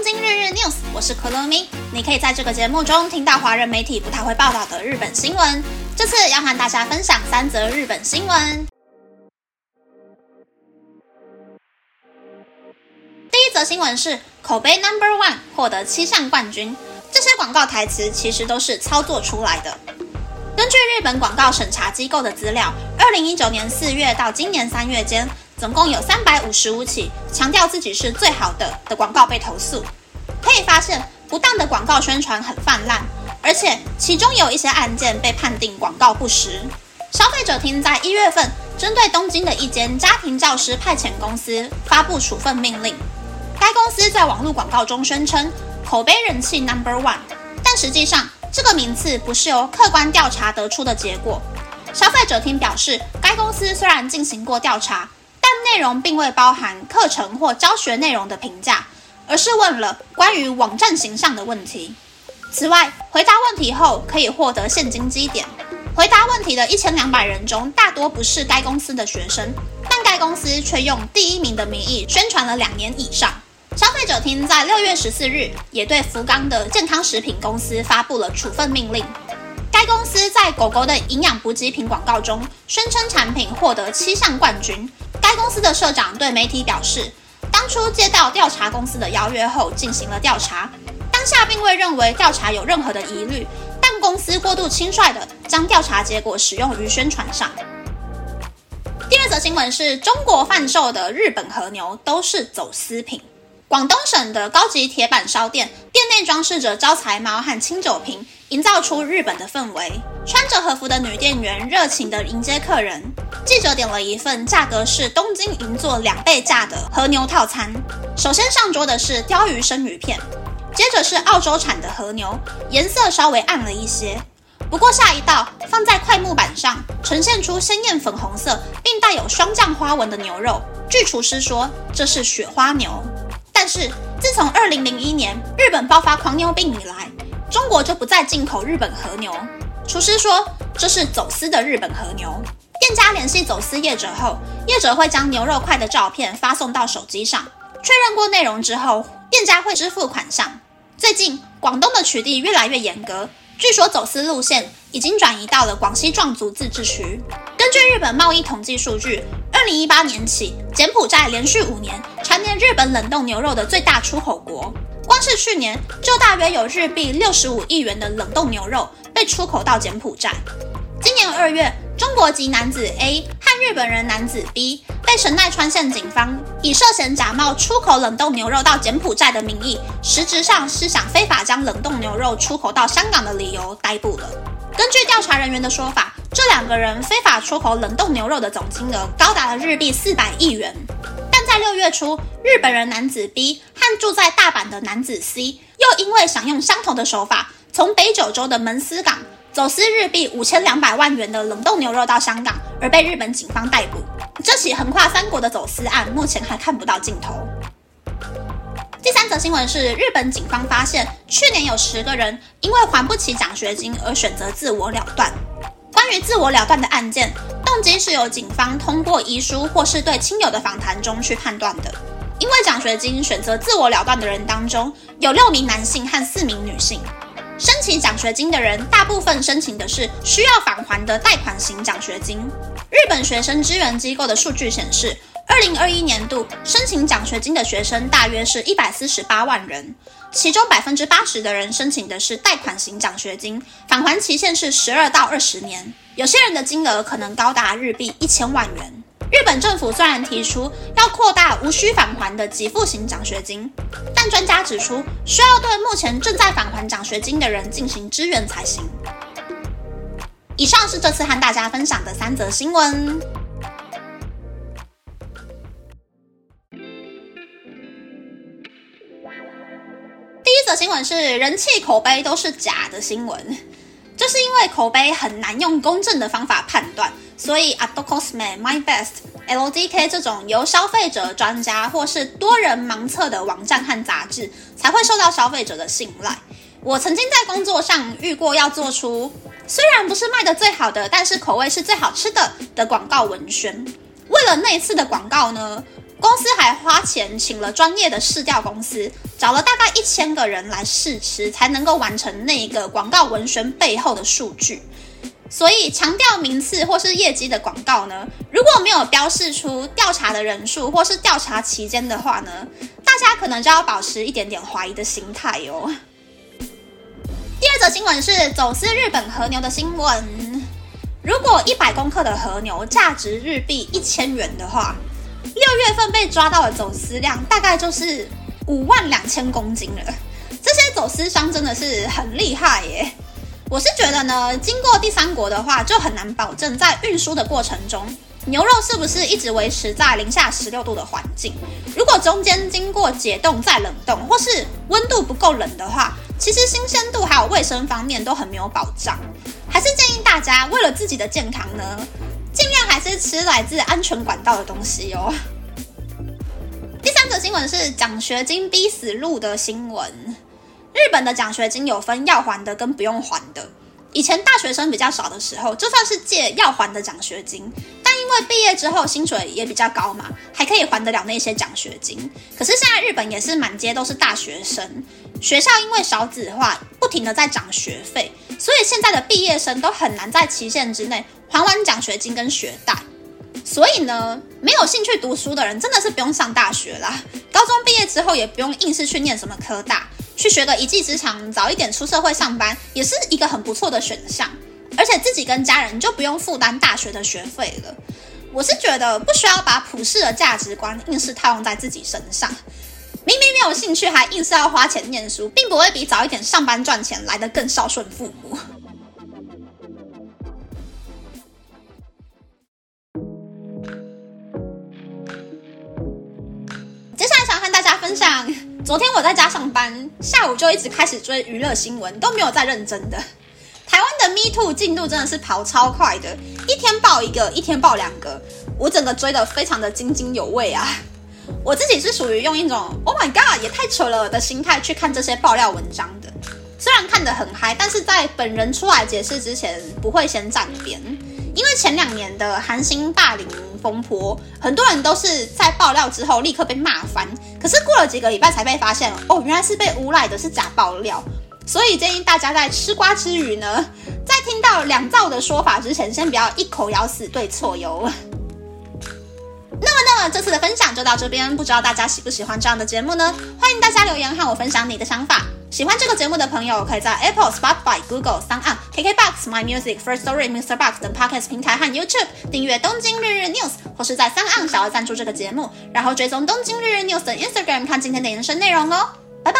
东京日日 news，我是可乐咪。你可以在这个节目中听到华人媒体不太会报道的日本新闻。这次要和大家分享三则日本新闻。第一则新闻是口碑 Number One 获得七项冠军，这些广告台词其实都是操作出来的。根据日本广告审查机构的资料，二零一九年四月到今年三月间。总共有三百五十五起强调自己是最好的的广告被投诉，可以发现不当的广告宣传很泛滥，而且其中有一些案件被判定广告不实。消费者厅在一月份针对东京的一间家庭教师派遣公司发布处分命令，该公司在网络广告中宣称口碑人气 Number One，但实际上这个名次不是由客观调查得出的结果。消费者厅表示，该公司虽然进行过调查。但内容并未包含课程或教学内容的评价，而是问了关于网站形象的问题。此外，回答问题后可以获得现金积点。回答问题的一千两百人中，大多不是该公司的学生，但该公司却用第一名的名义宣传了两年以上。消费者厅在六月十四日也对福冈的健康食品公司发布了处分命令。该公司在狗狗的营养补给品广告中宣称产品获得七项冠军。该公司的社长对媒体表示，初接到调查公司的邀约后进行了调查，当下并未认为调查有任何的疑虑，但公司过度轻率的将调查结果使用于宣传上。第二则新闻是中国贩售的日本和牛都是走私品。广东省的高级铁板烧店，店内装饰着招财猫和清酒瓶，营造出日本的氛围。穿着和服的女店员热情地迎接客人。记者点了一份价格是东京银座两倍价的和牛套餐。首先上桌的是鲷鱼生鱼片，接着是澳洲产的和牛，颜色稍微暗了一些。不过下一道放在块木板上，呈现出鲜艳粉红色，并带有霜降花纹的牛肉。据厨师说，这是雪花牛。是自从二零零一年日本爆发狂牛病以来，中国就不再进口日本和牛。厨师说这是走私的日本和牛。店家联系走私业者后，业者会将牛肉块的照片发送到手机上，确认过内容之后，店家会支付款项。最近广东的取缔越来越严格，据说走私路线已经转移到了广西壮族自治区。根据日本贸易统计数据。二零一八年起，柬埔寨连续五年蝉联日本冷冻牛肉的最大出口国。光是去年，就大约有日币六十五亿元的冷冻牛肉被出口到柬埔寨。今年二月，中国籍男子 A 和日本人男子 B 被神奈川县警方以涉嫌假冒出口冷冻牛肉到柬埔寨的名义，实质上是想非法将冷冻牛肉出口到香港的理由逮捕了。根据调查人员的说法。这两个人非法出口冷冻牛肉的总金额高达了日币四百亿元，但在六月初，日本人男子 B 和住在大阪的男子 C 又因为想用相同的手法从北九州的门司港走私日币五千两百万元的冷冻牛肉到香港，而被日本警方逮捕。这起横跨三国的走私案目前还看不到尽头。第三则新闻是，日本警方发现去年有十个人因为还不起奖学金而选择自我了断。对于自我了断的案件，动机是由警方通过遗书或是对亲友的访谈中去判断的。因为奖学金选择自我了断的人当中，有六名男性和四名女性。申请奖学金的人大部分申请的是需要返还的贷款型奖学金。日本学生支援机构的数据显示。二零二一年度申请奖学金的学生大约是一百四十八万人，其中百分之八十的人申请的是贷款型奖学金，返还期限是十二到二十年，有些人的金额可能高达日币一千万元。日本政府虽然提出要扩大无需返还的给付型奖学金，但专家指出需要对目前正在返还奖学金的人进行支援才行。以上是这次和大家分享的三则新闻。新闻是人气口碑都是假的新闻，就是因为口碑很难用公正的方法判断，所以 Adocosme、My Best、LDK 这种由消费者专家或是多人盲测的网站和杂志才会受到消费者的信赖。我曾经在工作上遇过要做出虽然不是卖的最好的，但是口味是最好吃的的广告文宣。为了那次的广告呢，公司还花钱请了专业的试调公司，找了大概一千个人来试吃，才能够完成那个广告文宣背后的数据。所以，强调名次或是业绩的广告呢，如果没有标示出调查的人数或是调查期间的话呢，大家可能就要保持一点点怀疑的心态哟。第二则新闻是走私日本和牛的新闻。如果一百公克的和牛价值日币一千元的话，六月份被抓到的走私量大概就是五万两千公斤了。这些走私商真的是很厉害耶！我是觉得呢，经过第三国的话，就很难保证在运输的过程中，牛肉是不是一直维持在零下十六度的环境。如果中间经过解冻再冷冻，或是温度不够冷的话，其实新鲜度还有卫生方面都很没有保障。还是建议大家为了自己的健康呢，尽量还是吃来自安全管道的东西哦。第三则新闻是奖学金逼死路的新闻。日本的奖学金有分要还的跟不用还的。以前大学生比较少的时候，就算是借要还的奖学金，但因为毕业之后薪水也比较高嘛，还可以还得了那些奖学金。可是现在日本也是满街都是大学生，学校因为少子化，不停的在涨学费，所以现在的毕业生都很难在期限之内还完奖学金跟学贷。所以呢，没有兴趣读书的人真的是不用上大学啦。高中毕业之后也不用硬是去念什么科大。去学个一技之长，早一点出社会上班，也是一个很不错的选项。而且自己跟家人就不用负担大学的学费了。我是觉得不需要把普世的价值观硬是套用在自己身上。明明没有兴趣，还硬是要花钱念书，并不会比早一点上班赚钱来得更孝顺父母。接下来想和大家分享。昨天我在家上班，下午就一直开始追娱乐新闻，都没有在认真的。台湾的 Me Too 进度真的是跑超快的，一天爆一个，一天爆两个，我整个追的非常的津津有味啊！我自己是属于用一种 Oh my God 也太扯了的心态去看这些爆料文章的，虽然看得很嗨，但是在本人出来解释之前，不会先站边，因为前两年的韩星霸凌。风波，很多人都是在爆料之后立刻被骂翻，可是过了几个礼拜才被发现，哦，原来是被诬赖的是假爆料。所以建议大家在吃瓜之余呢，在听到两造的说法之前，先不要一口咬死对错哟。那，这次的分享就到这边，不知道大家喜不喜欢这样的节目呢？欢迎大家留言和我分享你的想法。喜欢这个节目的朋友，可以在 Apple、Spotify、Google、s o u n KKBox、My Music、First Story、Mr. Box 等 Podcast 平台和 YouTube 订阅《东京日日 News》，或是在 s o u n 想要赞助这个节目，然后追踪《东京日日 News》的 Instagram 看今天的延伸内容哦。拜拜